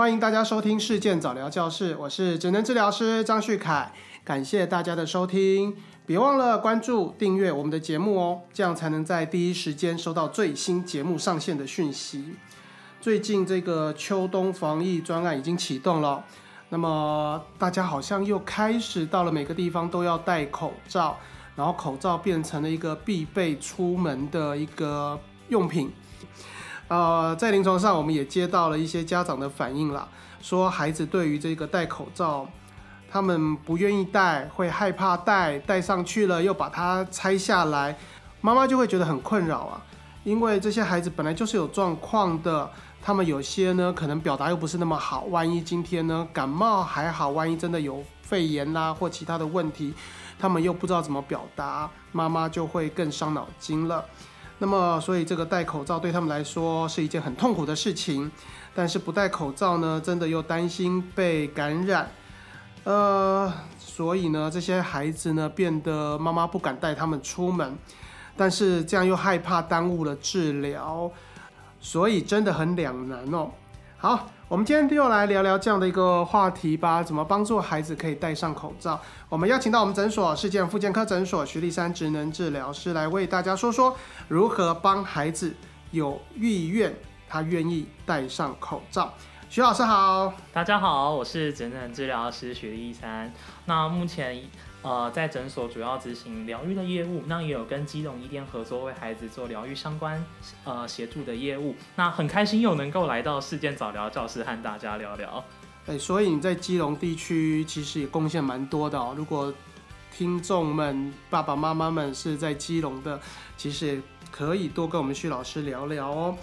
欢迎大家收听事件早疗教室，我是职能治疗师张旭凯，感谢大家的收听，别忘了关注、订阅我们的节目哦，这样才能在第一时间收到最新节目上线的讯息。最近这个秋冬防疫专案已经启动了，那么大家好像又开始到了每个地方都要戴口罩，然后口罩变成了一个必备出门的一个用品。呃，在临床上，我们也接到了一些家长的反应啦，说孩子对于这个戴口罩，他们不愿意戴，会害怕戴，戴上去了又把它拆下来，妈妈就会觉得很困扰啊。因为这些孩子本来就是有状况的，他们有些呢可能表达又不是那么好，万一今天呢感冒还好，万一真的有肺炎啦或其他的问题，他们又不知道怎么表达，妈妈就会更伤脑筋了。那么，所以这个戴口罩对他们来说是一件很痛苦的事情，但是不戴口罩呢，真的又担心被感染，呃，所以呢，这些孩子呢变得妈妈不敢带他们出门，但是这样又害怕耽误了治疗，所以真的很两难哦。好，我们今天又来聊聊这样的一个话题吧，怎么帮助孩子可以戴上口罩？我们邀请到我们诊所世健复健科诊所徐立山职能治疗师来为大家说说如何帮孩子有意愿，他愿意戴上口罩。徐老师好，大家好，我是职能治疗师徐立山。那目前。呃，在诊所主要执行疗愈的业务，那也有跟基隆医店合作，为孩子做疗愈相关呃协助的业务。那很开心又能够来到事件早疗教室和大家聊聊。哎，所以你在基隆地区其实也贡献蛮多的哦。如果听众们爸爸妈妈们是在基隆的，其实也可以多跟我们徐老师聊聊哦。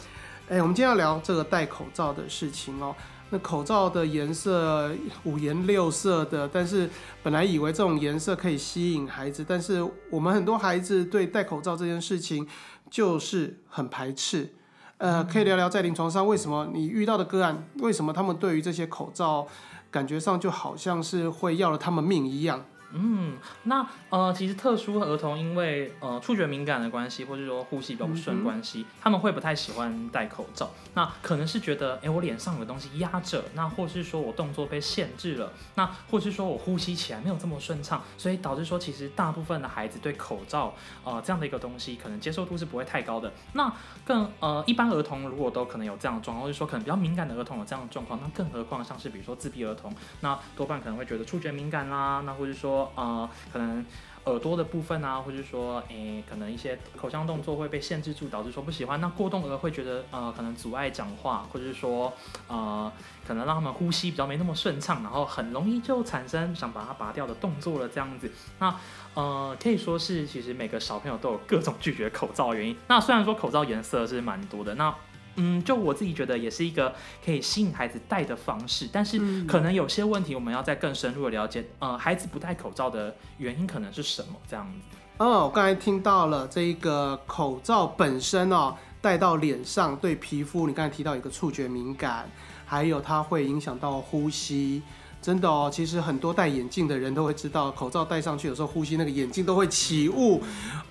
哎，我们今天要聊这个戴口罩的事情哦。那口罩的颜色五颜六色的，但是本来以为这种颜色可以吸引孩子，但是我们很多孩子对戴口罩这件事情就是很排斥。呃，可以聊聊在临床上为什么你遇到的个案，为什么他们对于这些口罩感觉上就好像是会要了他们命一样？嗯，那呃，其实特殊儿童因为呃触觉敏感的关系，或者说呼吸比较不顺关系，他们会不太喜欢戴口罩。那可能是觉得，哎，我脸上有东西压着，那或是说我动作被限制了，那或是说我呼吸起来没有这么顺畅，所以导致说其实大部分的孩子对口罩呃这样的一个东西，可能接受度是不会太高的。那更呃一般儿童如果都可能有这样的状况，或者说可能比较敏感的儿童有这样的状况，那更何况像是比如说自闭儿童，那多半可能会觉得触觉敏感啦，那或者说。呃，可能耳朵的部分啊，或者说，诶，可能一些口腔动作会被限制住，导致说不喜欢。那过动儿会觉得，呃，可能阻碍讲话，或者是说，呃，可能让他们呼吸比较没那么顺畅，然后很容易就产生想把它拔掉的动作了，这样子。那，呃，可以说是其实每个小朋友都有各种拒绝口罩原因。那虽然说口罩颜色是蛮多的，那。嗯，就我自己觉得也是一个可以吸引孩子戴的方式，但是可能有些问题我们要再更深入的了解。呃，孩子不戴口罩的原因可能是什么？这样子。哦，我刚才听到了这个口罩本身哦，戴到脸上对皮肤，你刚才提到一个触觉敏感，还有它会影响到呼吸。真的哦，其实很多戴眼镜的人都会知道，口罩戴上去有时候呼吸那个眼镜都会起雾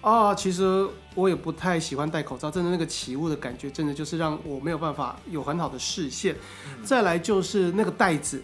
啊。其实我也不太喜欢戴口罩，真的那个起雾的感觉，真的就是让我没有办法有很好的视线。再来就是那个袋子，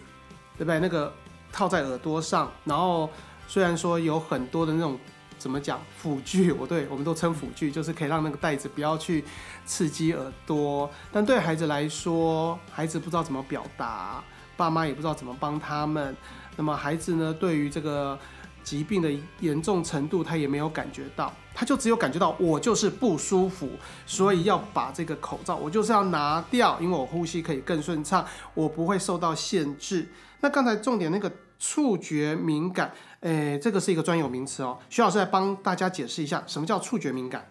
对不对？那个套在耳朵上，然后虽然说有很多的那种怎么讲辅具，我对我们都称辅具，就是可以让那个袋子不要去刺激耳朵，但对孩子来说，孩子不知道怎么表达。爸妈也不知道怎么帮他们，那么孩子呢？对于这个疾病的严重程度，他也没有感觉到，他就只有感觉到我就是不舒服，所以要把这个口罩，我就是要拿掉，因为我呼吸可以更顺畅，我不会受到限制。那刚才重点那个触觉敏感，诶，这个是一个专有名词哦，徐老师来帮大家解释一下，什么叫触觉敏感？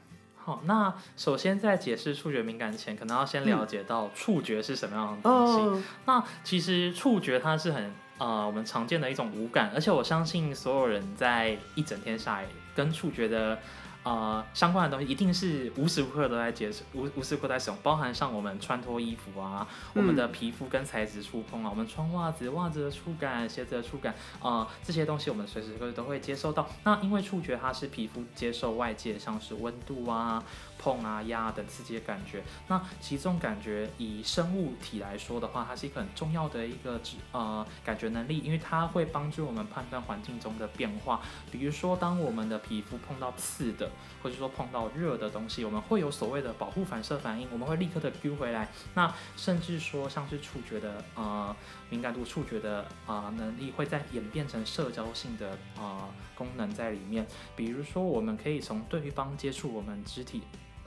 好，那首先在解释触觉敏感前，可能要先了解到触觉是什么样的东西。那其实触觉它是很呃我们常见的一种五感，而且我相信所有人在一整天下来跟触觉的呃相关的东西一定是无时无刻都在接触，无无时无刻在使用，包含像我们穿脱衣服啊，我们的皮肤跟材质触碰啊，我们穿袜子袜子的触感、鞋子的触感啊、这些东西我们随时随地都会接收到。那因为触觉它是皮肤接受外界像是温度啊、碰啊、压啊等刺激的感觉。那其中感觉以生物体来说的话，它是一个很重要的一个指呃感觉能力，因为它会帮助我们判断环境中的变化。比如说，当我们的皮肤碰到刺的，或者说碰到热的东西，我们会有所谓的保护反射反应，我们会立刻的 Q 回来。那甚至说像是触觉的呃敏感度、触觉的啊、能力，会在演变成社交性的啊、呃功能在里面。比如说，我们可以从对方接触我们肢体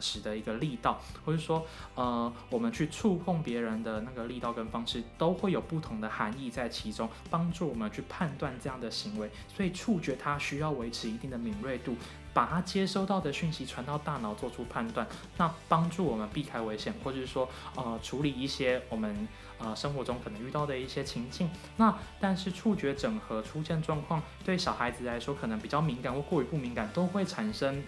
使的一个力道，或者说，呃，我们去触碰别人的那个力道跟方式，都会有不同的含义在其中，帮助我们去判断这样的行为。所以，触觉它需要维持一定的敏锐度，把它接收到的讯息传到大脑做出判断，那帮助我们避开危险，或者是说，呃，处理一些我们呃生活中可能遇到的一些情境。那但是触觉整合出现状况，对小孩子来说可能比较敏感或过于不敏感，都会产生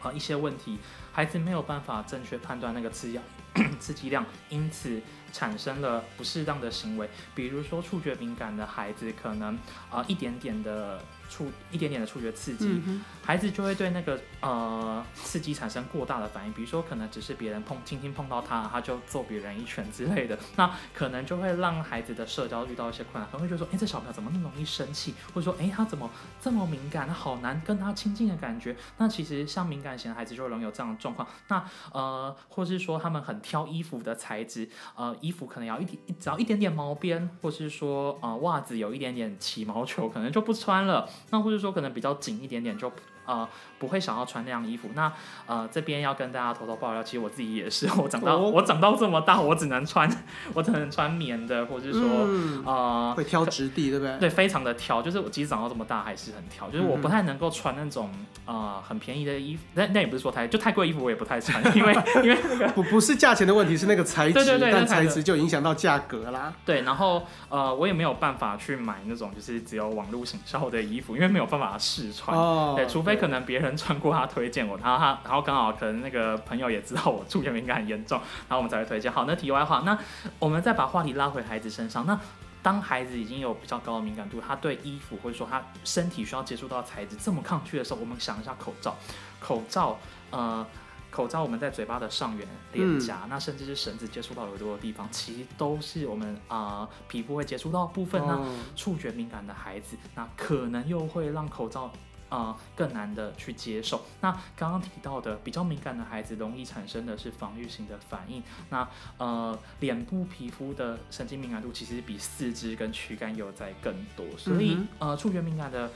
啊一些问题。孩子没有办法正确判断那个刺激 刺激量，因此产生了不适当的行为。比如说触觉敏感的孩子，可能啊一点点的触一点点的触觉刺激，嗯，孩子就会对那个呃刺激产生过大的反应，比如说可能只是别人碰轻轻碰到他，他就揍别人一拳之类的，那可能就会让孩子的社交遇到一些困难，可能会觉得说，哎，这小朋友怎么那么容易生气，或者说，哎，他怎么这么敏感，他好难跟他亲近的感觉。那其实像敏感型的孩子就容易有这样的状况。那呃，或是说他们很挑衣服的材质，呃，衣服可能要一点只要一点点毛边，或是说呃袜子有一点点起毛球，可能就不穿了。那或者说可能比较紧一点点就呃不会想要穿那样衣服。那呃这边要跟大家偷偷爆料，其实我自己也是，我长到、哦我长到这么大，我只能穿 我只能穿棉的，或者是说、嗯，呃会挑质地，对不对？对，非常的挑，就是我即使长到这么大还是很挑，就是我嗯不太能够穿那种呃很便宜的衣服，那那也不是说太就太贵衣服我也不太穿，因为 因为那个不不是价钱的问题，是那个材质，对对对但那材质材质就影响到价格啦。对，然后呃我也没有办法去买那种就是只有网络行销的衣服，因为没有办法试穿。哦，对，除非可能别人穿过，他推荐我，然后他，然后刚好可能那个朋友也知道我触觉敏感很严重，然后我们才会推荐。好，那题外话，那我们再把话题拉回孩子身上，那当孩子已经有比较高的敏感度，他对衣服或者说他身体需要接触到材质这么抗拒的时候，我们想一下口罩，口罩，呃。口罩我们在嘴巴的上缘、脸颊，那甚至是绳子接触到耳朵的地方，其实都是我们啊、呃皮肤会接触到的部分。那哦触觉敏感的孩子，那可能又会让口罩呃更难的去接受。那刚刚提到的比较敏感的孩子，容易产生的是防御型的反应。那呃脸部皮肤的神经敏感度其实比四肢跟躯干有在更多，所以、嗯呃触觉敏感的。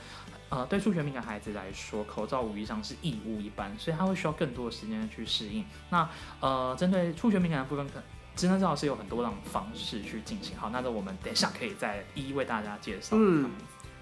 呃，对触觉敏感孩子来说，口罩无疑上是异物一般，所以他会需要更多的时间去适应。那呃，针对触觉敏感的部分，可职能治疗师有很多种方式去进行。好，那个我们等一下可以再一一为大家介绍。嗯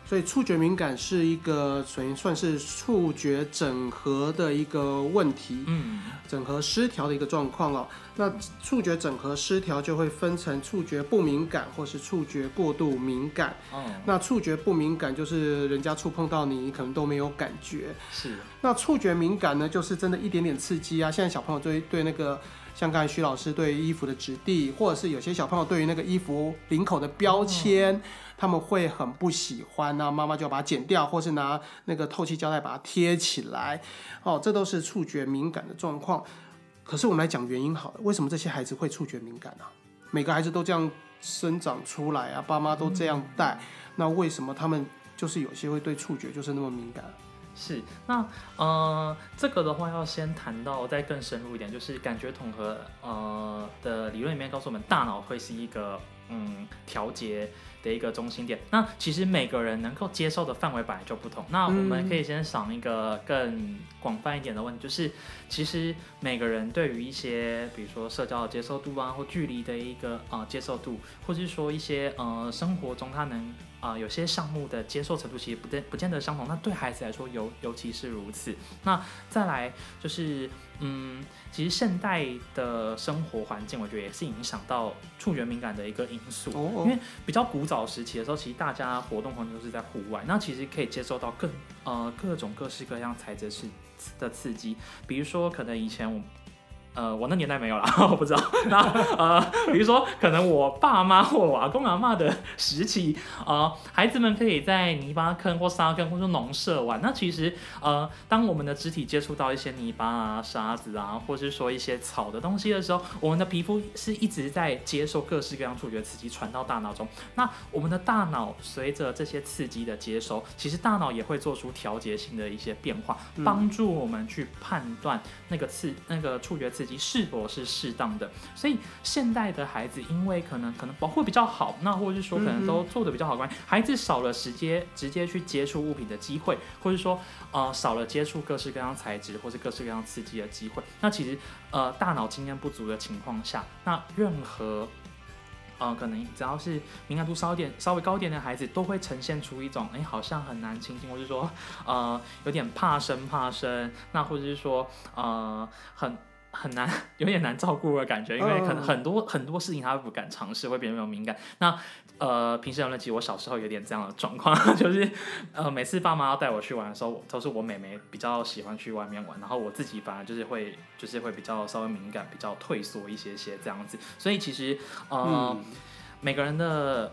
所以触觉敏感是一个属于算是触觉整合的一个问题，嗯整合失调的一个状况哦。那触觉整合失调就会分成触觉不敏感或是触觉过度敏感。哦，那触觉不敏感就是人家触碰到你，你可能都没有感觉。是那触觉敏感呢，就是真的一点点刺激啊。现在小朋友对对那个，像刚才徐老师对衣服的质地，或者是有些小朋友对于那个衣服领口的标签，他们会很不喜欢那妈妈就要把它剪掉，或是拿那个透气胶带把它贴起来。哦，这都是触觉敏感的状况。可是我们来讲原因好了，为什么这些孩子会触觉敏感啊？每个孩子都这样生长出来啊，爸妈都这样带，那为什么他们就是有些会对触觉就是那么敏感？是，那呃，这个的话要先谈到再更深入一点，就是感觉统合呃的理论里面告诉我们，大脑会是一个嗯调节的一个中心点。那其实每个人能够接受的范围本来就不同。那我们可以先想一个更广泛一点的问题，就是其实每个人对于一些比如说社交的接受度啊，或距离的一个呃接受度，或是说一些呃生活中他能啊、有些项目的接受程度其实不见不见得相同，那对孩子来说尤尤其是如此。那再来就是，嗯，其实现代的生活环境，我觉得也是影响到触觉敏感的一个因素。哦因为比较古早时期的时候，其实大家活动环境都是在户外，那其实可以接受到更呃各种各式各样材质是的刺激，比如说可能以前我。呃，我那年代没有啦，我不知道。那呃，比如说，可能我爸妈或我阿公阿妈的时期，呃，孩子们可以在泥巴坑或沙坑或者农舍玩。那其实，呃，当我们的肢体接触到一些泥巴啊、沙子啊，或是说一些草的东西的时候，我们的皮肤是一直在接受各式各样触觉刺激传到大脑中。那我们的大脑随着这些刺激的接收，其实大脑也会做出调节性的一些变化，帮助我们去判断那个刺、那个触觉刺。是否是适当的？所以现代的孩子，因为可能可能保护比较好，那或者是说可能都做的比较好，关孩子少了直接直接去接触物品的机会，或者说呃少了接触各式各样材质或者各式各样刺激的机会。那其实呃大脑经验不足的情况下，那任何呃可能只要是敏感度稍点稍微高点的孩子，都会呈现出一种哎好像很难亲近，或者说呃有点怕生怕生，那或者是说呃很。很难，有点难照顾的感觉，因为可能很多很多事情他不敢尝试，会变得有敏感。那呃，平时有人其实我小时候有点这样的状况，就是呃，每次爸妈要带我去玩的时候，都是我妹妹比较喜欢去外面玩，然后我自己反而就是会就是会比较稍微敏感，比较退缩一些些这样子。所以其实呃，每个人的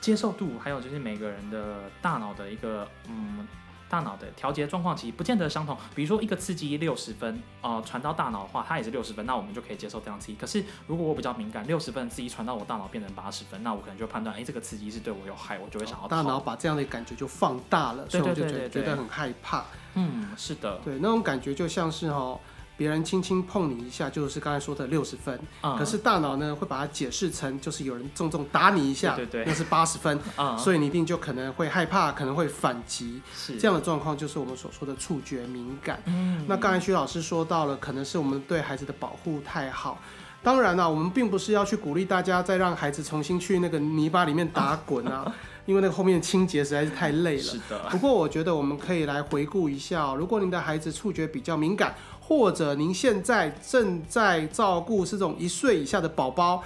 接受度，还有就是每个人的大脑的一个嗯。大脑的调节状况其实不见得相同。比如说一个刺激六十分，呃，传到大脑的话，它也是六十分，那我们就可以接受这样刺激。可是如果我比较敏感，六十分刺激传到我大脑变成八十分，那我可能就判断，哎，这个刺激是对我有害，我就会想要。大脑把这样的感觉就放大了，所以我就觉得很害怕。嗯，是的，对，那种感觉就像是哈。别人轻轻碰你一下，就是刚才说的六十分。可是大脑呢，会把它解释成就是有人重重打你一下，对对，那是八十分。所以你一定就可能会害怕，可能会反击。是这样的状况，就是我们所说的触觉敏感。嗯，那刚才徐老师说到了，可能是我们对孩子的保护太好。当然啦，我们并不是要去鼓励大家再让孩子重新去那个泥巴里面打滚啊，因为那个后面清洁实在是太累了。是的。不过我觉得我们可以来回顾一下，如果您的孩子触觉比较敏感。或者您现在正在照顾是这种一岁以下的宝宝，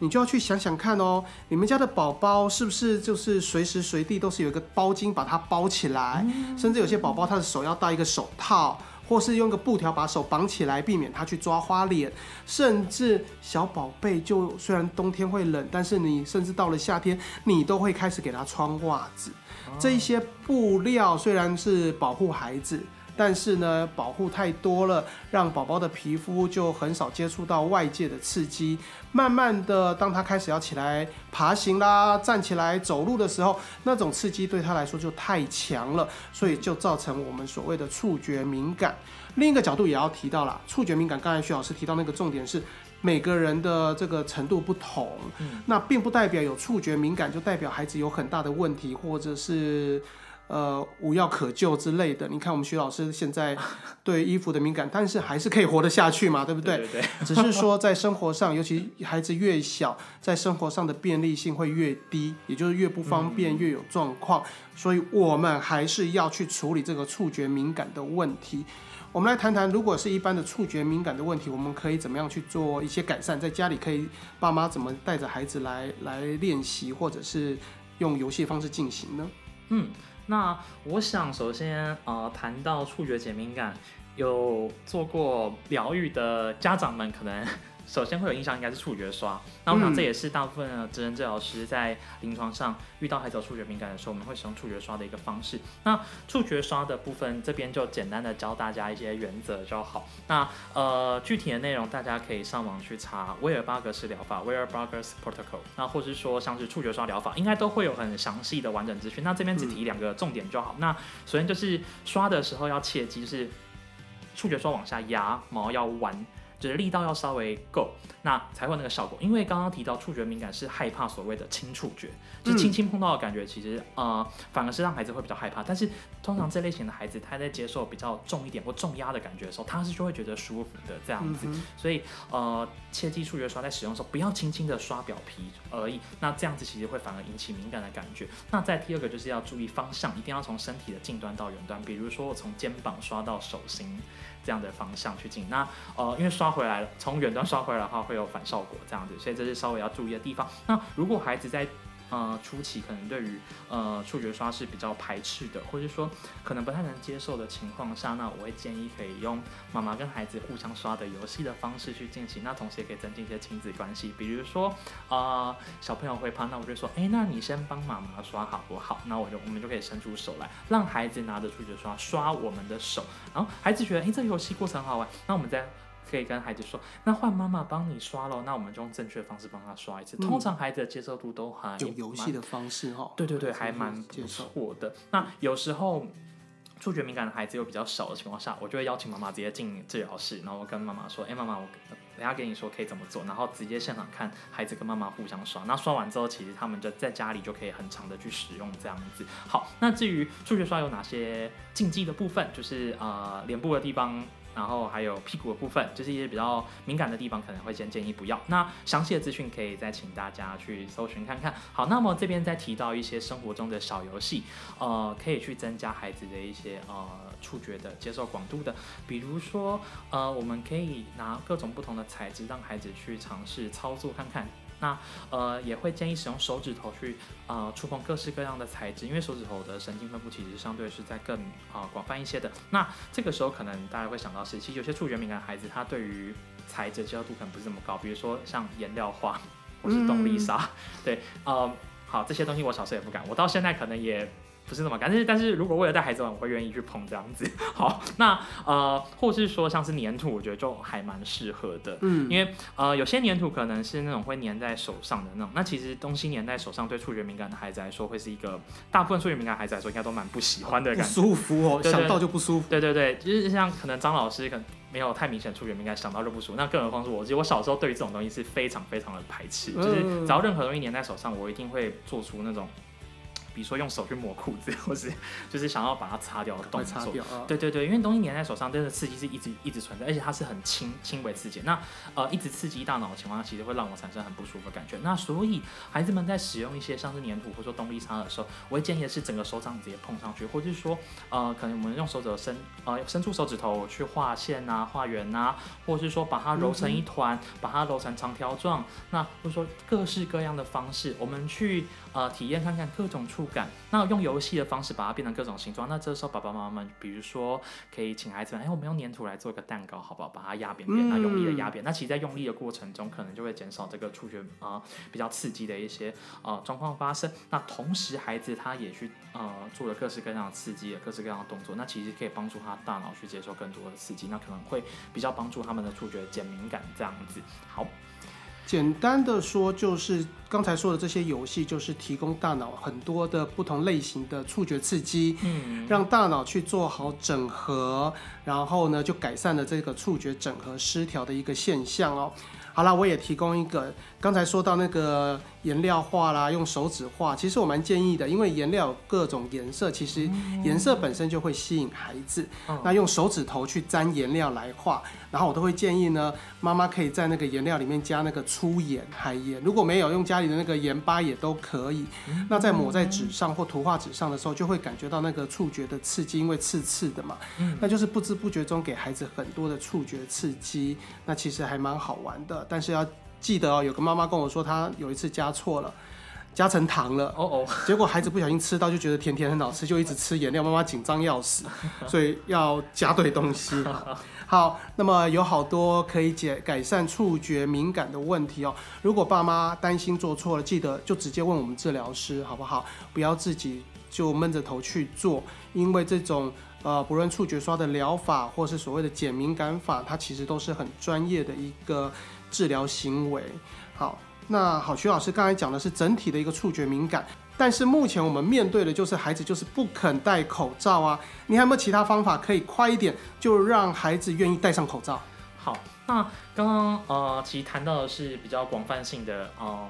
你就要去想想看哦，你们家的宝宝是不是就是随时随地都是有一个包巾把它包起来，甚至有些宝宝他的手要戴一个手套，或是用个布条把手绑起来，避免他去抓花脸，甚至小宝贝就虽然冬天会冷，但是你甚至到了夏天，你都会开始给他穿袜子，这一些布料虽然是保护孩子。但是呢，保护太多了，让宝宝的皮肤就很少接触到外界的刺激。慢慢的，当他开始要起来爬行啦、站起来走路的时候，那种刺激对他来说就太强了，所以就造成我们所谓的触觉敏感。另一个角度也要提到了，触觉敏感。刚才徐老师提到那个重点是，每个人的这个程度不同，那并不代表有触觉敏感就代表孩子有很大的问题，或者是。呃，无药可救之类的。你看，我们徐老师现在 对衣服的敏感，但是还是可以活得下去嘛，对不对？对对。只是说在生活上，尤其孩子越小，在生活上的便利性会越低，也就是越不方便，越有状况。所以我们还是要去处理这个触觉敏感的问题。我们来谈谈，如果是一般的触觉敏感的问题，我们可以怎么样去做一些改善？在家里可以爸妈怎么带着孩子来来练习，或者是用游戏方式进行呢？嗯。那我想首先，呃，谈到触觉减敏感，有做过疗愈的家长们可能。首先会有印象应该是触觉刷，那我想这也是大部分的职能治疗师在临床上遇到孩子触觉敏感的时候，我们会使用触觉刷的一个方式。那触觉刷的部分这边就简单的教大家一些原则就好。那呃具体的内容大家可以上网去查威尔巴格式疗法 w e r b a g e r s Protocol），那或是说像是触觉刷疗法，应该都会有很详细的完整资讯。那这边只提两个重点就好。那首先就是刷的时候要切记，就是触觉刷往下压，毛要弯。就是力道要稍微够，那才会那个效果。因为刚刚提到触觉敏感是害怕所谓的轻触觉，就轻轻碰到的感觉，其实呃反而是让孩子会比较害怕。但是通常这类型的孩子，他在接受比较重一点或重压的感觉的时候，他是就会觉得舒服的这样子。所以呃切记触觉刷在使用的时候不要轻轻的刷表皮而已，那这样子其实会反而引起敏感的感觉。那再第二个就是要注意方向，一定要从身体的近端到远端，比如说我从肩膀刷到手心。这样的方向去进，那呃，因为刷回来了，从远端刷回来的话会有反效果，这样子，所以这是稍微要注意的地方。那如果孩子在呃初期可能对于呃触觉刷是比较排斥的，或者说可能不太能接受的情况下，那我会建议可以用妈妈跟孩子互相刷的游戏的方式去进行，那同时也可以增进一些亲子关系，比如说呃小朋友会怕，那我就说，哎，那你先帮妈妈刷好不好？那我就我们就可以伸出手来，让孩子拿着触觉刷刷我们的手，然后孩子觉得，哎，这个游戏过程好玩，那我们再。可以跟孩子说，那换妈妈帮你刷喽，那我们就用正确的方式帮他刷一次。通常孩子的接受度都还有游戏的方式哈，对对对，还蛮不错的。那有时候触觉敏感的孩子又比较少的情况下，我就会邀请妈妈直接进治疗室，然后我跟妈妈说，哎，妈妈，我等下跟你说可以怎么做，然后直接现场看孩子跟妈妈互相刷。那刷完之后，其实他们就在家里就可以很长的去使用这样子。好，那至于触觉刷有哪些禁忌的部分，就是呃脸部的地方。然后还有屁股的部分，就是一些比较敏感的地方，可能会先建议不要。那详细的资讯可以再请大家去搜寻看看。好，那么这边再提到一些生活中的小游戏，呃，可以去增加孩子的一些呃触觉的接受广度的。比如说，呃，我们可以拿各种不同的材质，让孩子去尝试操作看看。那呃也会建议使用手指头去呃触碰各式各样的材质，因为手指头的神经分布其实相对是在更啊广泛一些的。那这个时候可能大家会想到是，其实有些触觉敏感的孩子，他对于材质接受度可能不是这么高，比如说像颜料画或是动力砂，对，呃，好这些东西我小时候也不敢，我到现在可能也。不是那么干，但是但是如果为了带孩子玩，我会愿意去碰这样子。好，那呃，或是说像是粘土，我觉得就还蛮适合的。嗯，因为呃，有些粘土可能是那种会粘在手上的那种，那其实东西粘在手上，对触觉敏感的孩子来说，会是一个大部分触觉敏感孩子来说，应该都蛮不喜欢的感觉。舒服哦，想到就不舒服。对对对，就是像可能张老师可能没有太明显触觉敏感，想到就不舒服。那更何况是我，其实我小时候对于这种东西是非常非常的排斥，就是只要任何东西粘在手上，我一定会做出那种。比如说用手去抹裤子，或是就是想要把它擦掉的动作。对对对，因为东西粘在手上，真的刺激是一直一直存在，而且它是很轻轻微刺激。那呃一直刺激大脑的情况下，其实会让我产生很不舒服的感觉。那所以孩子们在使用一些像是粘土或者说动力擦的时候，我会建议的是整个手掌直接碰上去，或者是说呃可能我们用手指伸呃伸出手指头去画线啊、画圆啊，或者是说把它揉成一团，把它揉成长条状。那或者说各式各样的方式，我们去呃体验看看各种触。感，那用游戏的方式把它变成各种形状。那这时候爸爸妈妈们，比如说可以请孩子们，哎，我们用粘土来做一个蛋糕，好不好？把它压扁扁，那用力的压扁。那其实，在用力的过程中，可能就会减少这个触觉啊比较刺激的一些呃状况发生。那同时，孩子他也去呃做了各式各样的刺激的各式各样的动作，那其实可以帮助他大脑去接受更多的刺激，那可能会比较帮助他们的触觉减敏感这样子。好。简单的说，就是刚才说的这些游戏，就是提供大脑很多的不同类型的触觉刺激，嗯，让大脑去做好整合，然后呢，就改善了这个触觉整合失调的一个现象哦。好了，我也提供一个。刚才说到那个颜料画啦，用手指画，其实我蛮建议的，因为颜料各种颜色，其实颜色本身就会吸引孩子。那用手指头去沾颜料来画，然后我都会建议呢，妈妈可以在那个颜料里面加那个粗盐、海盐，如果没有用家里的那个盐巴也都可以。那在抹在纸上或图画纸上的时候，就会感觉到那个触觉的刺激，因为刺刺的嘛，那就是不知不觉中给孩子很多的触觉刺激，那其实还蛮好玩的，但是要。记得哦，有个妈妈跟我说，她有一次加错了，加成糖了。哦哦，结果孩子不小心吃到，就觉得甜甜很好吃，就一直吃颜料。妈妈紧张要死，所以要加对东西。好，那么有好多可以解改善触觉敏感的问题哦。如果爸妈担心做错了，记得就直接问我们治疗师，好不好？不要自己就闷着头去做，因为这种呃，不论触觉刷的疗法，或是所谓的减敏感法，它其实都是很专业的一个。治疗行为好，那好，徐老师刚才讲的是整体的一个触觉敏感，但是目前我们面对的就是孩子就是不肯戴口罩啊，你还有没有其他方法可以快一点就让孩子愿意戴上口罩？好，那刚刚呃其实谈到的是比较广泛性的呃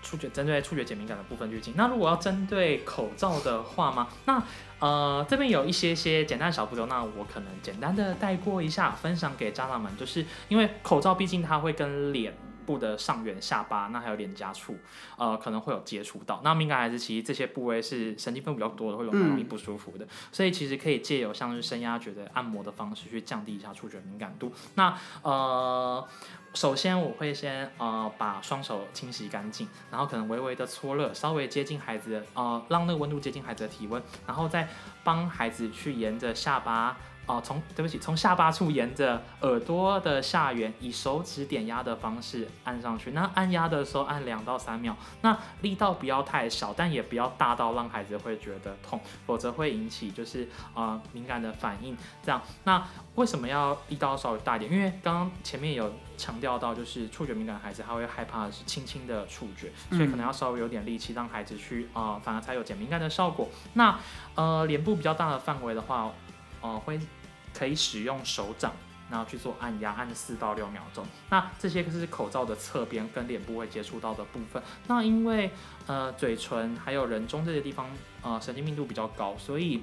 触觉针对触觉减敏感的部分滤镜，那如果要针对口罩的话吗？那呃，这边有一些些简单小步骤，那我可能简单的带过一下，分享给家长们，就是因为口罩毕竟它会跟脸部的上缘、下巴，那还有脸颊处，呃，可能会有接触到。那敏感孩子其实这些部位是神经分布比较多的，会容蛮容易不舒服的。所以其实可以借由像是深压觉的按摩的方式去降低一下触觉敏感度。那呃。首先，我会先呃把双手清洗干净，然后可能微微的搓热，稍微接近孩子的呃，让那个温度接近孩子的体温，然后再帮孩子去沿着下巴。哦，从对不起，从下巴处沿着耳朵的下缘，以手指点压的方式按上去。那按压的时候按两到三秒，那力道不要太小，但也不要大到让孩子会觉得痛，否则会引起就是呃敏感的反应。这样，那为什么要力道稍微大一点？因为刚刚前面有强调到，就是触觉敏感的孩子他会害怕的是轻轻的触觉，所以可能要稍微有点力气让孩子去啊，反而才有减敏感的效果。那呃脸部比较大的范围的话。哦，会可以使用手掌，然后去做按压，按四到六秒钟。那这些是口罩的侧边跟脸部会接触到的部分。那因为呃嘴唇还有人中这些地方呃神经密度比较高，所以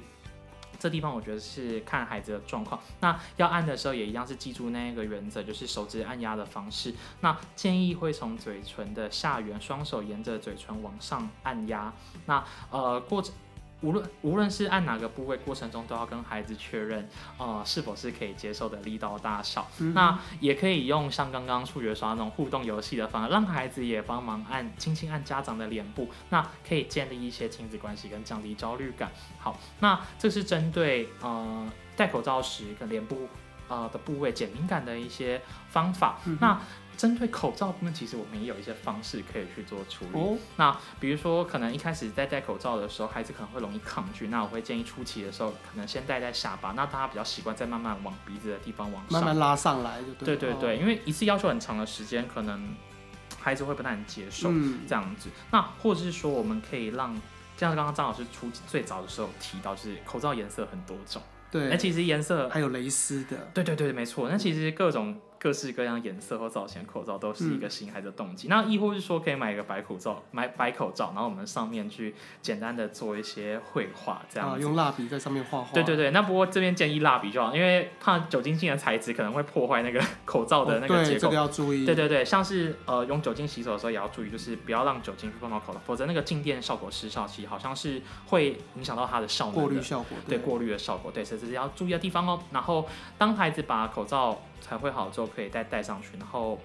这地方我觉得是看孩子的状况。那要按的时候也一样是记住那个原则，就是手指按压的方式。那建议会从嘴唇的下缘，双手沿着嘴唇往上按压。那呃过程。无论无论是按哪个部位，过程中都要跟孩子确认，呃，是否是可以接受的力道大小。那也可以用像刚刚触觉刷那种互动游戏的方法，让孩子也帮忙按，轻轻按家长的脸部，那可以建立一些亲子关系跟降低焦虑感。好，那这是针对呃戴口罩时跟脸部呃的部位减敏感的一些方法。那针对口罩部分，其实我们也有一些方式可以去做处理。那比如说，可能一开始在戴口罩的时候，孩子可能会容易抗拒。那我会建议初期的时候，可能先戴在下巴。那大家比较习惯，再慢慢往鼻子的地方往上慢慢拉上来，就对。对对对，因为一次要求很长的时间，可能孩子会不太能接受这样子。那或者是说，我们可以让，像刚刚张老师初最早的时候提到，就是口罩颜色很多种。对。那其实颜色还有蕾丝的。对对对，没错。那其实各种。各式各样颜色或造型的口罩都是一个新孩子的动机。那亦或是说，可以买一个白口罩，买白口罩，然后我们上面去简单的做一些绘画，这样。啊，用蜡笔在上面画画。对对对，那不过这边建议蜡笔就好，因为怕酒精性的材质可能会破坏那个口罩的那个结构。对，这个要注意。对对对，像是呃用酒精洗手的时候也要注意，就是不要让酒精去碰到口罩，否则那个静电效果失效，其实好像是会影响到它的效能。过滤效果。对，过滤的效果，对，这是要注意的地方哦。然后当孩子把口罩。才会好之后可以再戴上去，然后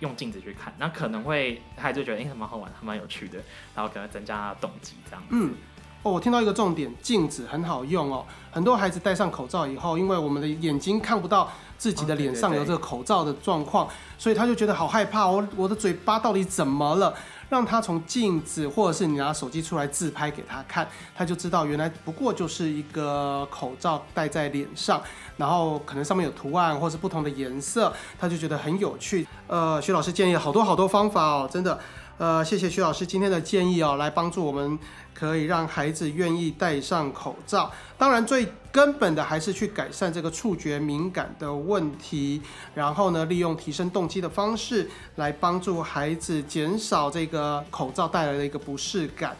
用镜子去看，那可能会孩子觉得哎，蛮好玩，还蛮有趣的，然后可能增加动机这样。嗯，哦，我听到一个重点，镜子很好用哦。很多孩子戴上口罩以后，因为我们的眼睛看不到自己的脸上有这个口罩的状况，所以他就觉得好害怕，我我的嘴巴到底怎么了？让他从镜子，或者是你拿手机出来自拍给他看，他就知道原来不过就是一个口罩戴在脸上，然后可能上面有图案或是不同的颜色，他就觉得很有趣。呃，徐老师建议好多好多方法哦，真的。呃，谢谢徐老师今天的建议哦，来帮助我们可以让孩子愿意戴上口罩。当然，最根本的还是去改善这个触觉敏感的问题，然后呢，利用提升动机的方式来帮助孩子减少这个口罩带来的一个不适感。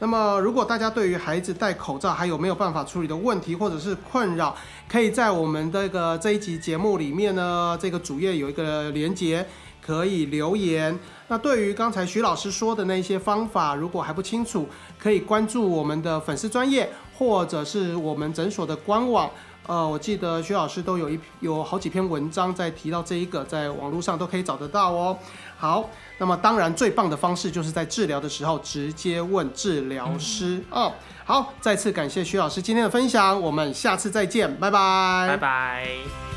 那么，如果大家对于孩子戴口罩还有没有办法处理的问题或者是困扰，可以在我们这个这一集节目里面呢，这个主页有一个连接。可以留言。那对于刚才徐老师说的那些方法，如果还不清楚，可以关注我们的粉丝专业，或者是我们诊所的官网。呃，我记得徐老师都有一有好几篇文章在提到这一个，在网络上都可以找得到哦。好，那么当然最棒的方式就是在治疗的时候直接问治疗师哦。好，再次感谢徐老师今天的分享，我们下次再见，拜拜，拜拜。